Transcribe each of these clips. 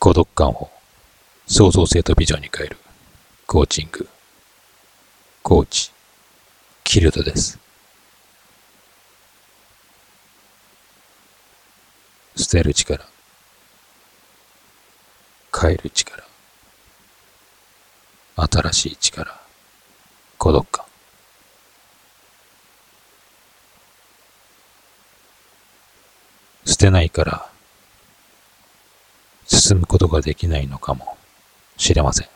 孤独感を創造性とビジョンに変えるコーチング、コーチ、キルトです。捨てる力、変える力、新しい力、孤独感。捨てないから進むことができないのかもしれません。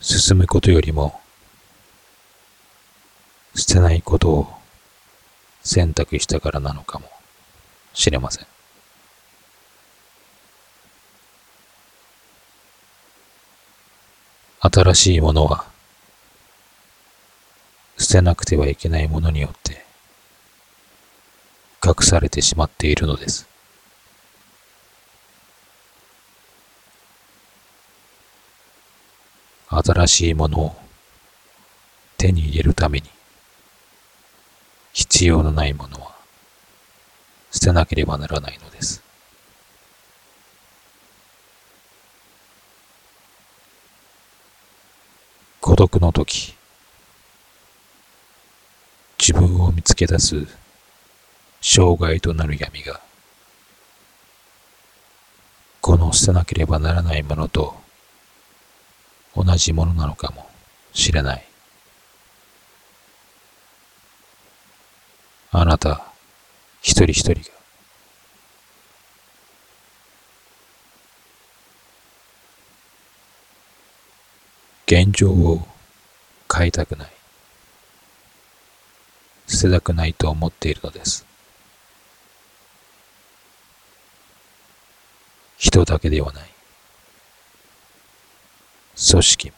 進むことよりも捨てないことを選択したからなのかもしれません。新しいものは捨てなくてはいけないものによって隠されてしまっているのです。新しいものを手に入れるために必要のないものは捨てなければならないのです。孤独の時自分を見つけ出す障害となる闇がこの捨てなければならないものと同じものなのかもしれない。あなた一人一人が現状を変えたくない捨てたくないと思っているのです。人だけではない組織も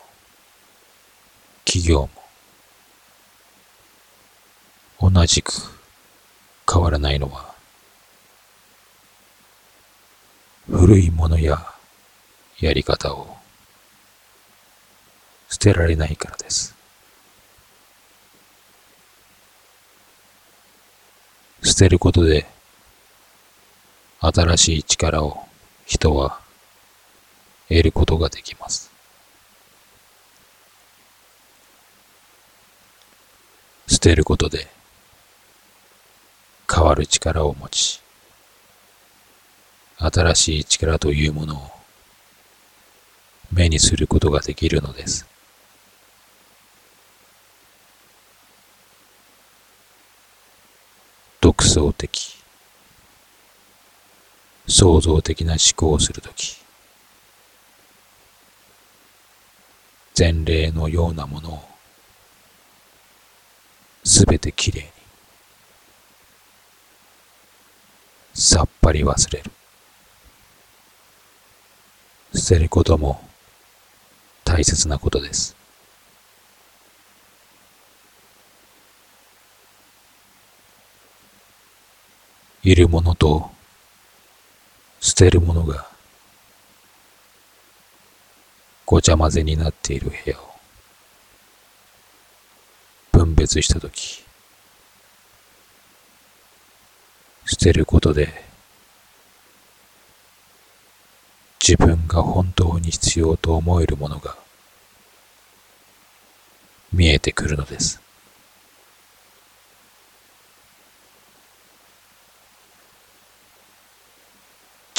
企業も同じく変わらないのは古いものややり方を捨てられないからです。捨てることで新しい力を人は得ることができます。捨てることで変わる力を持ち、新しい力というものを目にすることができるのです。独創的、創造的な思考をするとき、前例のようなものをすべてきれいに、さっぱり忘れる。捨てることも大切なことです。いるものと捨てるものがごちゃ混ぜになっている部屋を分別したとき捨てることで自分が本当に必要と思えるものが見えてくるのです。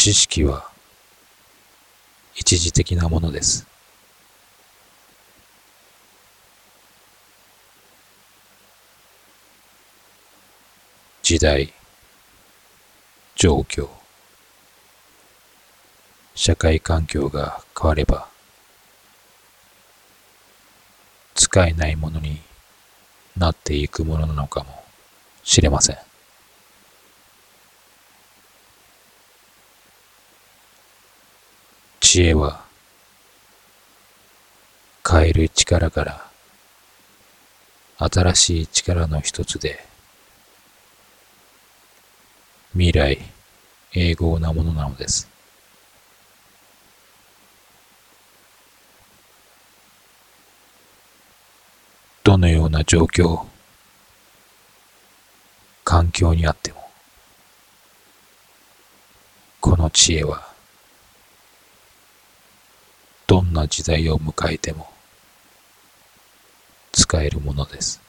知識は一時的なものです。時代、状況、社会環境が変われば、使えないものになっていくものなのかもしれません。知恵は変える力から新しい力の一つで未来永劫なものなのです。どのような状況環境にあっても、この知恵は、どんな時代を迎えても、使えるものです。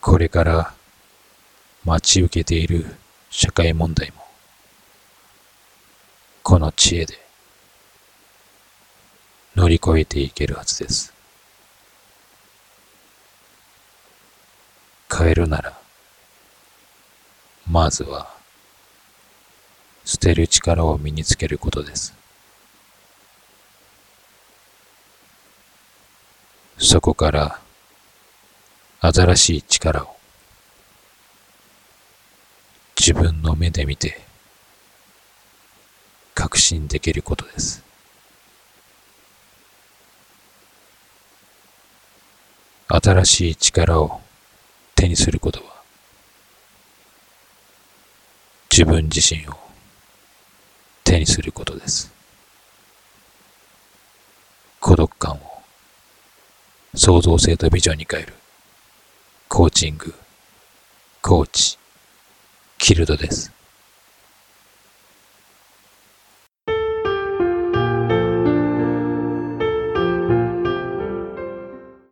これから待ち受けている社会問題も、この知恵で乗り越えていけるはずです。変えるなら、まずは、捨てる力を身につけることです。そこから、新しい力を、自分の目で見て、確信できることです。新しい力を手にすることは、自分自身を手にすることです。孤独感を創造性とビジョンに変えるコーチング、コーチ、キルドです。